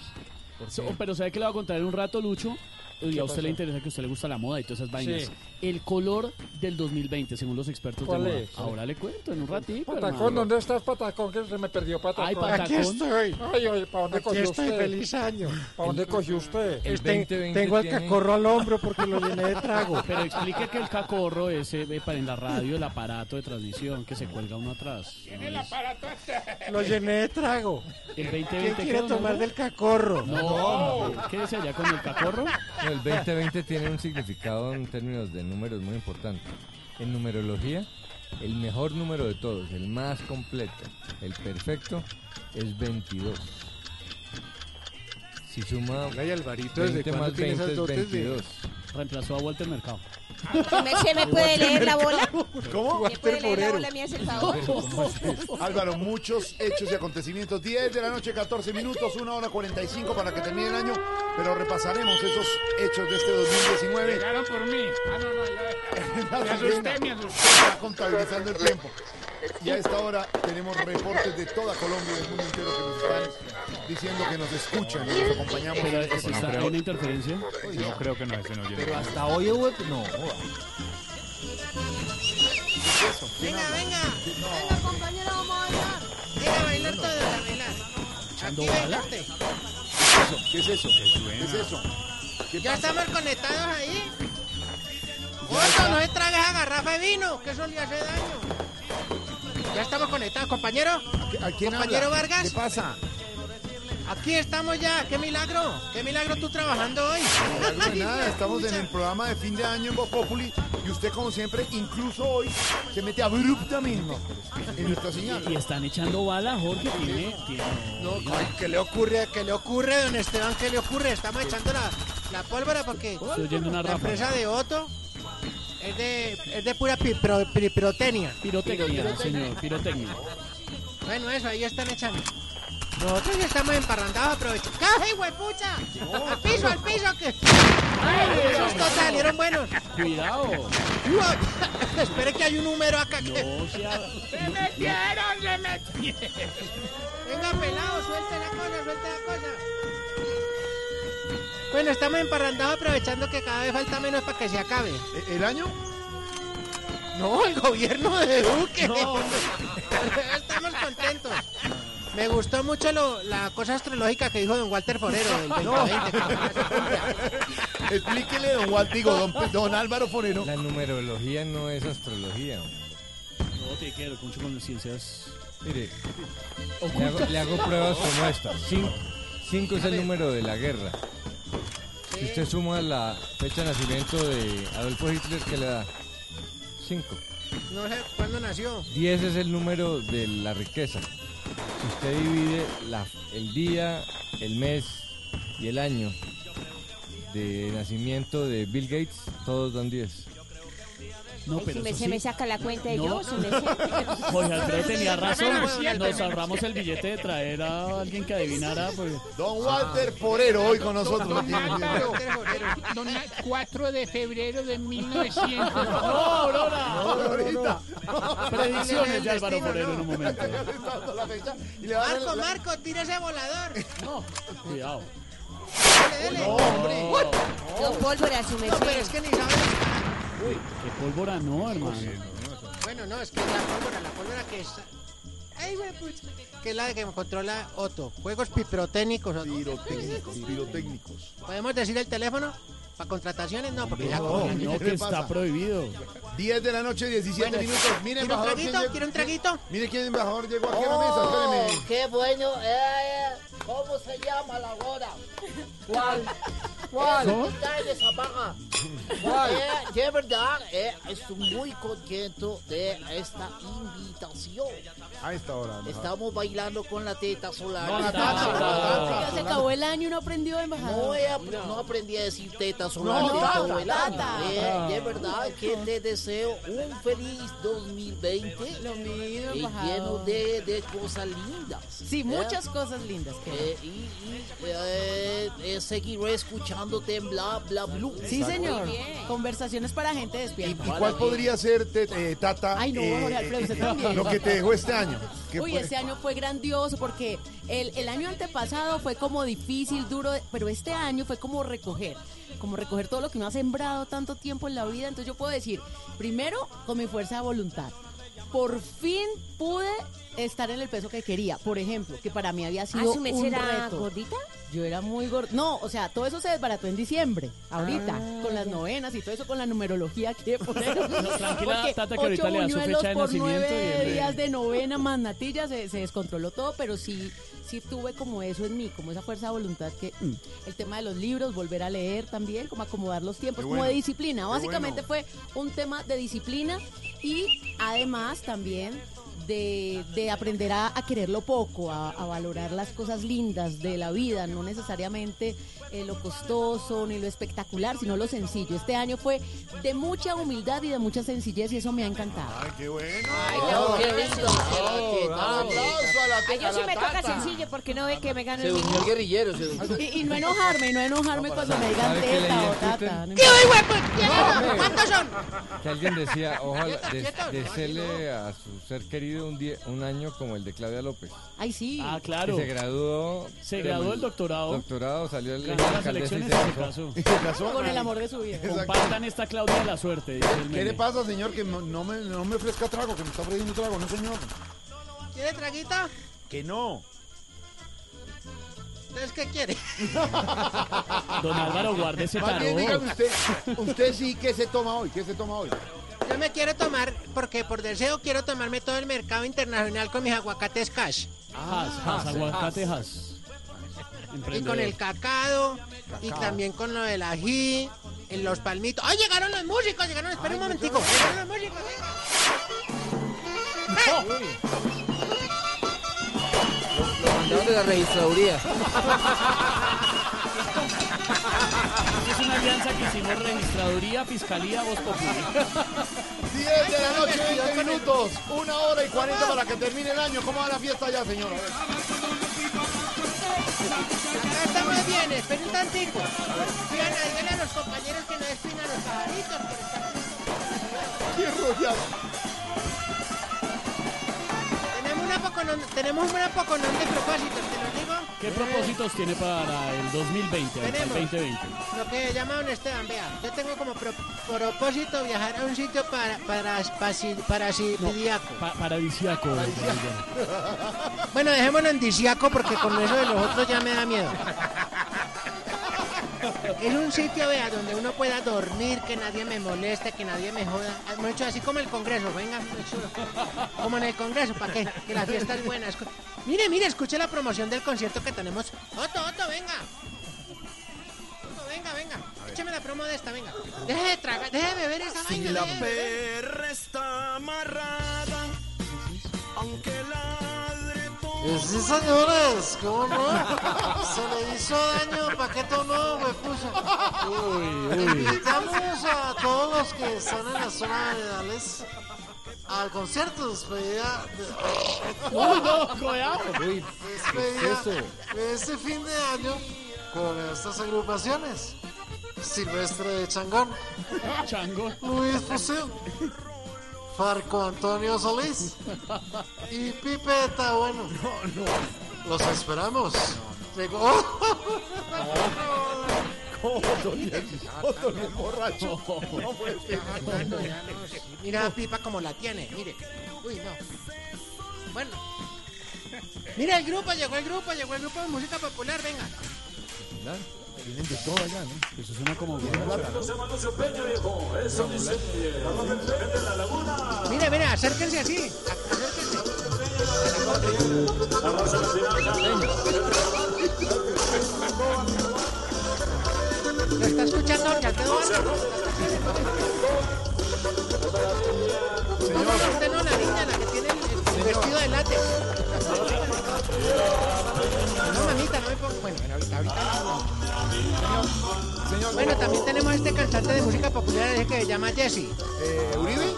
So- pero ¿sabe qué le va a contar en un rato, Lucho? Y
¿Qué
a usted le interesa que a usted le gusta la moda y todas esas vainas.
Sí.
El color del 2020, según los expertos de
¿Cuál
moda.
es?
Ahora le cuento en un ratito.
Patacón,
hermano.
¿dónde estás, Patacón? Que se me perdió Patacón.
Ay, Patacón. Aquí estoy.
Ay, oye, ¿para dónde
Aquí
cogió
estoy,
usted?
feliz año.
¿Para dónde cogió usted?
El
Ten-
2020
tengo el
tiene-
cacorro al hombro porque lo llené de trago.
Pero explique que el cacorro es eh, para en la radio el aparato de transmisión que se cuelga uno atrás.
Tiene el aparato este.
Lo llené de trago.
El 2020
¿Quién quiere
¿qué,
tomar del cacorro?
No, ¿qué decía allá con el cacorro?
No, el 2020 tiene un significado en términos de números muy importante. En numerología, el mejor número de todos, el más completo, el perfecto, es 22. Si suma
Ay, Alvarito, ¿desde
20
cuándo
más
tiene
20
esas
es
dotes de-
22.
Reemplazó a Walter Mercado.
¿Se me puede leer la bola?
¿Cómo?
¿Me puede leer la bola? ¿Me hace el favor?
Álvaro, muchos hechos y acontecimientos. 10 de la noche, 14 minutos, 1 hora 45 para que termine el año. Pero repasaremos esos hechos de este 2019.
Llegaron por mí. Ah, no, no, ya. [laughs] Me asusté, me asusté.
Está contabilizando el tiempo. Y a esta hora tenemos reportes de toda Colombia y del mundo entero que nos están diciendo que nos escuchan y nos acompañamos.
Pero ¿está
programa.
hay una interferencia?
No creo que no estén oyendo.
Pero hasta hoy hubo... No,
Venga, venga. Venga, compañero, vamos a bailar. Venga, a bailar todos, a bailar. Aquí venga usted.
¿Qué es eso? ¿Qué es eso? ¿Qué
Ya
pasa?
estamos conectados ahí. No se trague esa garrafa de vino, que eso le hace daño. Ya estamos conectados, compañero.
¿A quién
Compañero
habla?
Vargas.
¿Qué pasa?
Aquí estamos ya, qué milagro. Qué milagro tú trabajando hoy.
Milagro de [laughs] nada, estamos en el programa de fin de año en Voz Populi y usted como siempre, incluso hoy, se mete abruptamente en nuestra señal.
Y están echando bala, Jorge. Tiene, tiene-
No, ¿qué le ocurre? ¿Qué le ocurre, don Esteban? ¿Qué le ocurre? Estamos echando la, la pólvora porque
Estoy oyendo una
la empresa de Otto es de, es de pura pi- pro- pi- pirotecnia.
Pirotecnia, señor, pirotecnia.
Bueno, eso, ahí están echando. Nosotros ya estamos emparrandados, aprovechando. ¡Caja, huepucha! ¡Al piso, al piso! Que... Esos todos salieron buenos.
Cuidado. [laughs]
Espere que hay un número acá que...
No sea...
¡Se metieron, se metieron!
Venga, pelado, suelte la cosa, suelte la cosa. Bueno, estamos emparrandados aprovechando que cada vez falta menos para que se acabe.
¿E- ¿El año?
No, el gobierno de Duque.
No. [laughs]
estamos contentos. Me gustó mucho lo- la cosa astrológica que dijo don Walter Forero del 2020. que ojalá se cumpla.
Explíquele, don Walt, digo, don, don Álvaro Forero.
La numerología no es astrología. hombre.
No, tiene que ver mucho con las ciencias.
Mire, le hago, le hago pruebas como esta. Cin- Cinco es el número de la guerra. Si usted suma la fecha de nacimiento de Adolfo Hitler, ¿qué le da? Cinco.
No sé cuándo nació.
10 es el número de la riqueza. Si usted divide la- el día, el mes y el año de nacimiento de Bill Gates, todos dan 10.
No,
Ay,
pero
si me, se
sí.
me saca la cuenta de yo, si me. [laughs]
Jorge Alfredo tenía razón. Nos ahorramos el billete de traer a alguien que adivinara. Pues.
Don Walter Forero, hoy con nosotros.
Don
el
Álvaro, don Á- 4 de febrero de 1900.
No, Aurora.
No, ahorita.
Predicciones de Álvaro Moreno en un momento. [laughs]
Marco, Marco, tira ese volador.
No, cuidado.
No, hombre.
Don Pólvora, su
No, pero
merced.
es que ni sabes.
Qué pólvora no, hermano.
Bueno, no, es que la pólvora, la pólvora que es. Ay, pucha. Que es la que controla Otto. Juegos pirotécnicos.
Pirotécnicos, pirotécnicos.
¿Podemos decir el teléfono? ¿Para contrataciones? No, porque ya
No, no,
¿qué
que está prohibido.
10 de la noche, 17
Bueno,
minutos. Mire,
¿Quiere un
embajador, ¿quién
traguito?
llegó?
¿Quiere un traguito?
Mire quién embajador llegó aquí a la mesa, espéreme.
qué bueno. Eh, ¿Cómo se llama la hora? ¿Cuál? ¿Cuál?
¿Cómo?
de Zabaga. Eh, de verdad, eh, estoy muy contento de esta invitación.
A esta hora. embajador.
Estamos bailando con la teta solar.
No, la tata, la tata,
se acabó el año y no aprendió,
No,
embajador.
ap- no aprendí a decir teta solar
No, tata,
el año. Eh, de verdad que te deseo un feliz 2020
Lo mismo,
y lleno de, de cosas lindas.
Sí,
¿eh?
muchas cosas lindas. que-
Eh, y y, eh, eh, en bla bla blue.
Sí, señor. Conversaciones para gente
¿Y,
despierta.
y cuál podría ser, te- eh, Tata,
Ay, no, Jorge Alfredo, usted también.
lo que te dejó este año? ¿Qué
Uy,
fue?
ese año fue grandioso porque el, el año antepasado fue como difícil, duro, pero este año fue como recoger. como recoger todo lo que uno ha sembrado tanto tiempo en la vida. Entonces yo puedo decir, primero, con mi fuerza de voluntad, por fin pude estar en el peso que quería. Por ejemplo, que para mí había sido
¿su merced
un
era
reto.
gordita?
Yo era muy gorda. No, o sea, todo eso se desbarató en diciembre, ahorita,
Ah,
con las novenas y todo eso, con la numerología aquí de [laughs] [laughs] poner.
Tranquila,
Porque
Tata, que ahorita
ocho
le da su fecha de
por
nacimiento
nueve días de novena más natilla, se, se descontroló todo, pero sí, sí tuve como eso en mí, como esa fuerza de voluntad que mm, el tema de los libros, volver a leer también, como acomodar los tiempos, como de disciplina. Básicamente
bueno.
fue un tema de disciplina y además también de, de aprender a, a quererlo poco, a valorar las cosas lindas de la vida, no necesariamente eh, lo costoso ni lo espectacular, sino lo sencillo. Este año fue de mucha humildad y de mucha sencillez y eso me ha encantado.
Ay, qué bueno.
Ay,
Bravo,
qué lindo.
Aplauso a la
Ay, yo sí me toca sencillo porque no ve que me gano
Se
el
unió el guerrillero. Se
Y, y no enojarme, no enojarme cuando me digan
¿Sabe qué
teta o tata. No
¡Qué huevo! ¿Cuántos son?
Que alguien decía, ojalá, deseele a su ser querido un, día, un año como el de Claudia López.
Ay, sí.
Ah, claro.
Que se graduó.
Se graduó el doctorado.
Doctorado, salió el
Ganó las elecciones
se
y se
casó.
casó.
Y se casó.
Con el amor de su vida.
Compartan esta Claudia de la suerte. dice el
¿Qué le pasa, señor? Que no, no me, no me ofrezca trago, que me está ofreciendo trago, no, señor.
¿Quiere traguito?
Que no.
Entonces, ¿qué quiere? [laughs]
Don Álvaro, guarde ese
Más bien, dígame usted, usted sí, ¿qué se toma hoy? ¿Qué se toma hoy?
Yo me quiero tomar, porque por deseo quiero tomarme todo el mercado internacional con mis aguacates cash.
Has, has, aguacate, has.
Y con el cacao, y también con lo del ají, en los palmitos. ¡Ay, llegaron los músicos! Llegaron, espera un momentico. Llegaron los músicos.
mandaron de la registraduría.
Es una alianza que hicimos registraduría, fiscalía, voz popular.
10 de la noche, 20 minutos, una hora y 40 para que termine el año. ¿Cómo va la fiesta ya, señor? A
estamos bien, esperen un tantico. Diana, díganle a los compañeros que no despinan los pajaritos. por estar-
¡Qué rollado!
Tenemos una poconón, tenemos una poconón de propósitos.
¿Qué propósitos tiene para el 2020, para el
Tenemos.
2020?
Lo que llama don Esteban, vea. Yo tengo como pro- propósito viajar a un sitio para, para, espaci- parasitiaco.
Pa- paradisiaco.
Bueno, dejémoslo en disiaco porque con eso de los otros ya me da miedo. Es un sitio, vea, donde uno pueda dormir, que nadie me moleste, que nadie me joda. Hemos hecho así como el Congreso, venga. hecho Como en el Congreso, ¿para qué? Que la fiesta es buena. Mire, mire, escuche la promoción del concierto que tenemos. Otto, Otto, venga. Otto, venga, venga. Écheme la promo de esta, venga. Deje de tragar, deje de beber esa
Si
vaina.
la perra está amarrada, aunque ladre
Sí, señores, ¿cómo no? Se le hizo daño, paquete no, me Invitamos a todos los que están en la zona de Arenales al concierto de despedida de,
Uy, no.
Uy,
despedida
¿qué
de este fin de año con estas agrupaciones. Silvestre de Changón,
Changón.
Luis Fusil, Farco Antonio Solís y Pipeta, bueno. Los esperamos. Llegó. [laughs]
No es borracho.
Mira a Pipa como la tiene, mire. Uy, no. Bueno. Mira el grupo, llegó el grupo, llegó el grupo de música popular, venga.
Tienen de todo allá, ¿no?
Eso suena como...
Mire, mire, acérquense así. Acérquense. ¿Lo está escuchando? ¿Ya quedó algo? No, no, no, usted no, la niña, la que tiene el vestido de látex. No, mamita, no me pongo. Bueno, bueno, ahorita, ahorita. Bueno, también tenemos a este cantante de música popular que se llama Jesse.
Eh, ¿Uribe?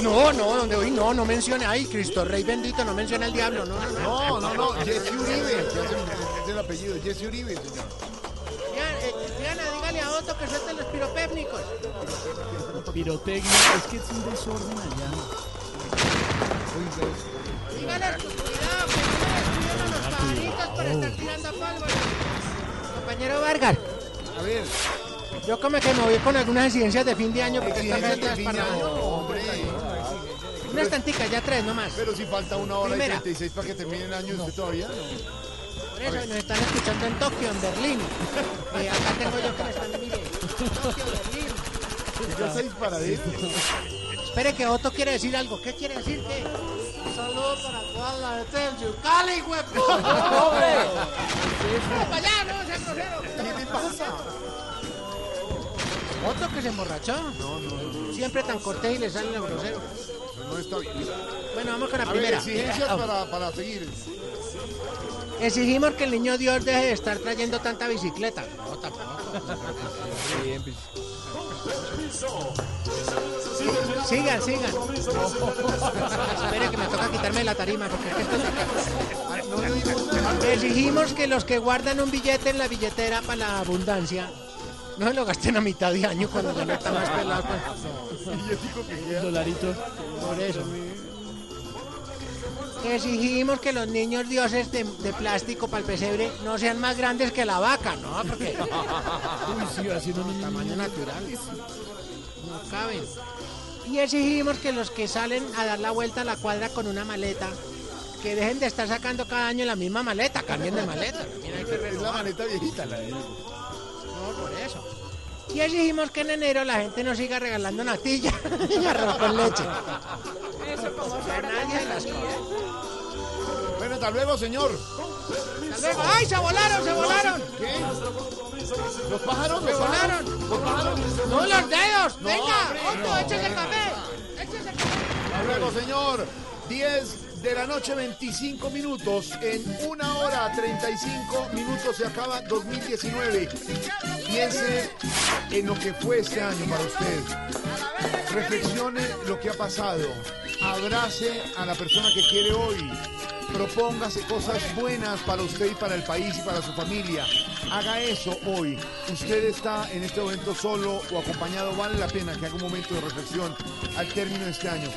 No, no, donde hoy no, no mencione. Ay, Cristo Rey bendito, no menciona al diablo. No, no, no.
No, no, no. Jesse Uribe. Es- el apellido. Jesse Uribe, señor.
Diana, eh, Diana, dígale a Otto que suelte los pirotecnicos.
Pirotecnia, es que es un desorden allá.
Dígale, cuidado, que no le destruyeron los pajaritos por estar tirando pólvora. Compañero Vargas,
A ver.
Yo como que me voy con algunas exigencias de fin de año porque esta
Exigencias
gente
de
es
fin de
para
hombre.
Unas tanticas, ya tres nomás.
Pero si falta una hora
Primera.
y 36 para que termine el año, ¿usted todavía no?
Por eso nos están escuchando en Tokio, en Berlín. [laughs] Eh, acá tengo yo que me están mire. Tokio, Berlín.
Ya está disparadito.
Espere que Otto quiere decir algo. ¿Qué quiere decir? ¿Qué? Un saludo para toda la gente en Yucali, huevo. [laughs]
¡Hombre!
¡Para allá, no seas grosero!
¿Qué pasa?
¿Otto que se emborrachó?
No, no,
Siempre tan cortés y le sale lo grosero.
no, está bien.
Bueno, vamos con la
A ver,
primera.
exigencias para, para seguir.
Exigimos que el niño Dios deje de estar trayendo tanta bicicleta. No, tampoco. Sigan, sigan. Espere que me toca quitarme la tarima porque es que esto es- Exigimos que los que guardan un billete en la billetera para la abundancia no se lo gasten a mitad de año cuando ya no están más pelados. pues. Por eso. Exigimos que los niños dioses de, de plástico para el pesebre no sean más grandes que la vaca, ¿no? Porque [laughs]
Uy, sí, no, no,
tamaño natural. No caben. Y exigimos que los que salen a dar la vuelta a la cuadra con una maleta, que dejen de estar sacando cada año la misma maleta, cambien de maleta. [laughs] Mira, hay que
Es la maleta viejita, la de
No, por eso. Y exigimos que en enero la gente no siga regalando natilla [laughs] y arroz con leche.
Eso como
Nadie las
comida.
Bueno, hasta luego, señor.
Hasta luego. ¡Ay, se volaron, se volaron!
¿Qué? ¿Los pájaros?
¡Se
¿Los
volaron!
¿Los pájaros?
¡No, los dedos!
No,
¡Venga!
hombre,
¡Otto,
no.
échese el café! ¡Échese el café!
Hasta luego, señor. 10 de la noche, 25 minutos. En una hora 35 minutos se acaba 2019. Piense en lo que fue este año para usted. Reflexione lo que ha pasado. Abrace a la persona que quiere hoy. Propóngase cosas buenas para usted y para el país y para su familia. Haga eso hoy. Usted está en este momento solo o acompañado. Vale la pena que haga un momento de reflexión al término de este año.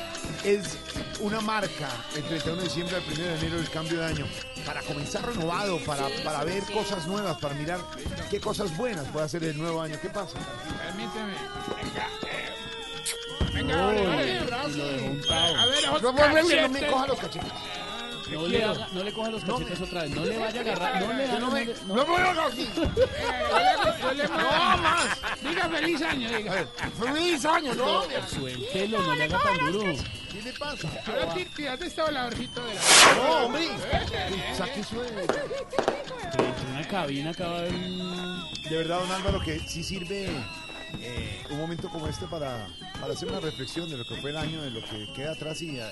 Es una marca el 31 de diciembre al 1 de enero del cambio de año. Para comenzar renovado, para, para ver cosas nuevas, para mirar qué cosas buenas puede hacer el nuevo año. ¿Qué pasa?
Permíteme. Venga. eh. Venga,
untado.
A ver,
No,
ojos
no, no, no me coja los cachetes.
No le, haga- no le coja los cachetes otra vez. No le vaya a agarrar. No le haga. No, le- no.
No, no, no.
Eh, le- No más. Diga feliz año, diga.
¡Feliz año! ¡No!
Suéltelo, no le haga tan duro.
¿Qué pasa? [laughs]
Ahora tí- tírate este voladorcito de la.
No, hombre. Saque su de...
En una cabina acaba de
De verdad, don Álvaro, que sí sirve eh, un momento como este para, para hacer una reflexión de lo que fue el año, de lo que queda atrás y eh,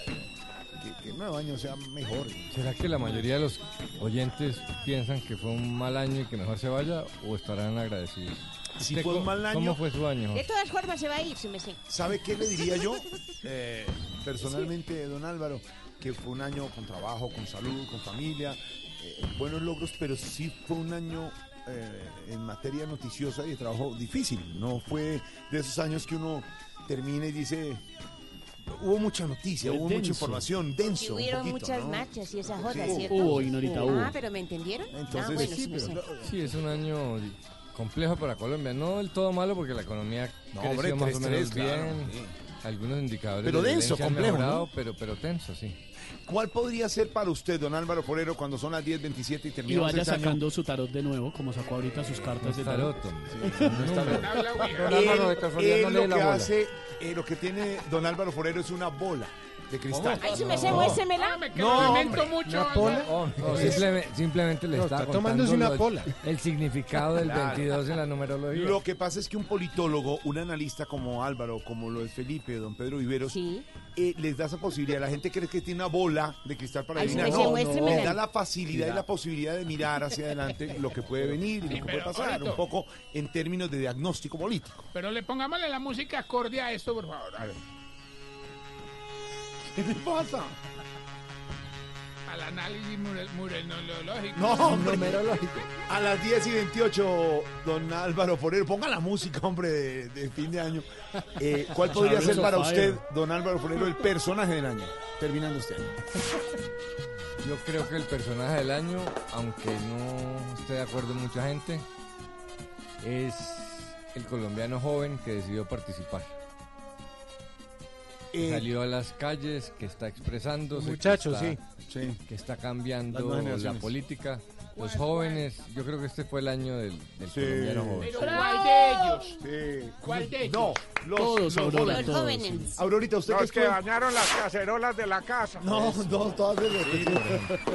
que, que el nuevo año sea mejor.
¿Será que la mayoría de los oyentes piensan que fue un mal año y que mejor se vaya o estarán agradecidos?
Si
¿Usted
fue un mal año-
¿Cómo fue su año?
De todas formas se va a ir, si me sé.
¿Sabe qué le diría yo? [laughs] Eh, personalmente, don Álvaro, que fue un año con trabajo, con salud, con familia, eh, buenos logros, pero sí fue un año eh, en materia noticiosa y de trabajo difícil. No fue de esos años que uno termina y dice, hubo mucha noticia, hubo mucha
denso.
información, denso.
Hubieron
poquito,
muchas
¿no?
marchas y esa joda,
Sí.
¿cierto?
Hubo, Ignorita, hubo.
Ah, pero ¿me entendieron?
Entonces,
ah, bueno,
sí, pero-
Sí, es un año complejo para Colombia. No del todo malo porque la economía
No,
creció
hombre,
más o
3-3,
menos
claro,
bien.
sí.
Algunos indicadores
Pero
de
denso, complejo,
mejorado,
¿no?
pero, pero tenso, sí.
¿Cuál podría ser para usted, don Álvaro Forero, cuando son las 10.27 y
Y
terminamos
vaya
este año?
sacando su tarot de nuevo, como sacó ahorita sus cartas de
tarot, Don Álvaro, de casualidad, no
lo
lee la
que
bola.
hace, eh, lo que tiene don Álvaro Forero es una bola de cristal.
Ay, si me sé.
Ah, me
No,
lo lamento
hombre,
mucho.
¿Una pola?
Oh, no, simplemente, simplemente le
No,
está,
está tomándose una
lo-
pola.
el significado del
Claro.
22 en la numerología.
Lo que pasa es que un politólogo, un analista como Álvaro, como lo es Felipe, don Pedro Viveros, eh, les da esa posibilidad. La gente cree que tiene una bola de cristal para
Ay,
adivinar.
sí,
No,
muéstremela.
les da la facilidad y la posibilidad de mirar hacia adelante lo que puede venir y lo que puede pasar. Un poco en términos de diagnóstico político.
Pero le pongámosle la música acorde a esto, por favor. A ver.
¿Qué le pasa?
Al análisis mure- murenológico.
No, hombre. A las 10 y 28, don Álvaro Forero, ponga la música, hombre, de, de fin de año. Eh, ¿Cuál podría ser para
of
usted, don Álvaro Forero, el personaje del año? Terminando este año.
Yo creo que el personaje del año, aunque no esté de acuerdo en mucha gente, es el colombiano joven que decidió participar. Que
Eh,
Salió a las calles, que está expresándose.
Muchachos,
que está, Que está cambiando la política. Los jóvenes, yo creo que este fue el año del, del
Sí.
colombiano joven.
Pero ¿cuál de ellos?
Sí.
¿Cuál de ellos?
No, los,
Todos,
los
Aurora,
jóvenes.
todos, jóvenes.
Aurorita, ¿usted
Los
qué
que
fue?
dañaron las cacerolas de la casa.
No, no, todas esas.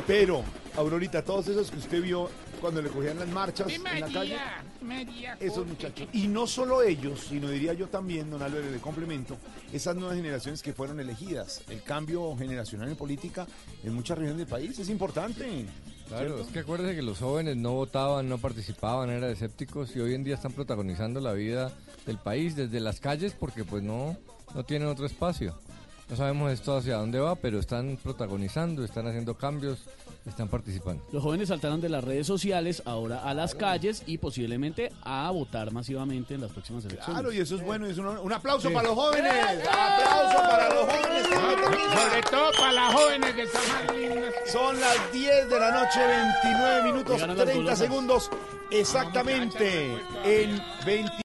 Pero, Aurorita, todos esos que usted vio cuando le cogían las marchas en la calle,
María,
esos muchachos. Y no solo ellos, sino diría yo también, don Álvaro, le complemento, esas nuevas generaciones que fueron elegidas. El cambio generacional en política en muchas regiones del país es importante.
Claro,
¿cierto?
es que acuérdese que los jóvenes no votaban, no participaban, eran escépticos y hoy en día están protagonizando la vida del país desde las calles porque pues no, no tienen otro espacio. No sabemos esto hacia dónde va, pero están protagonizando, están haciendo cambios, están participando.
Los jóvenes saltaron de las redes sociales ahora a las calles y posiblemente a votar masivamente en las próximas elecciones.
Claro, y eso es bueno. y es un, un aplauso
Sí.
para los jóvenes. Aplauso para los jóvenes.
Sobre todo para las jóvenes que están más lindas.
Son las 10 de la noche, 29 minutos,
Llegaron las
30
golosas.
segundos. Exactamente. En 20.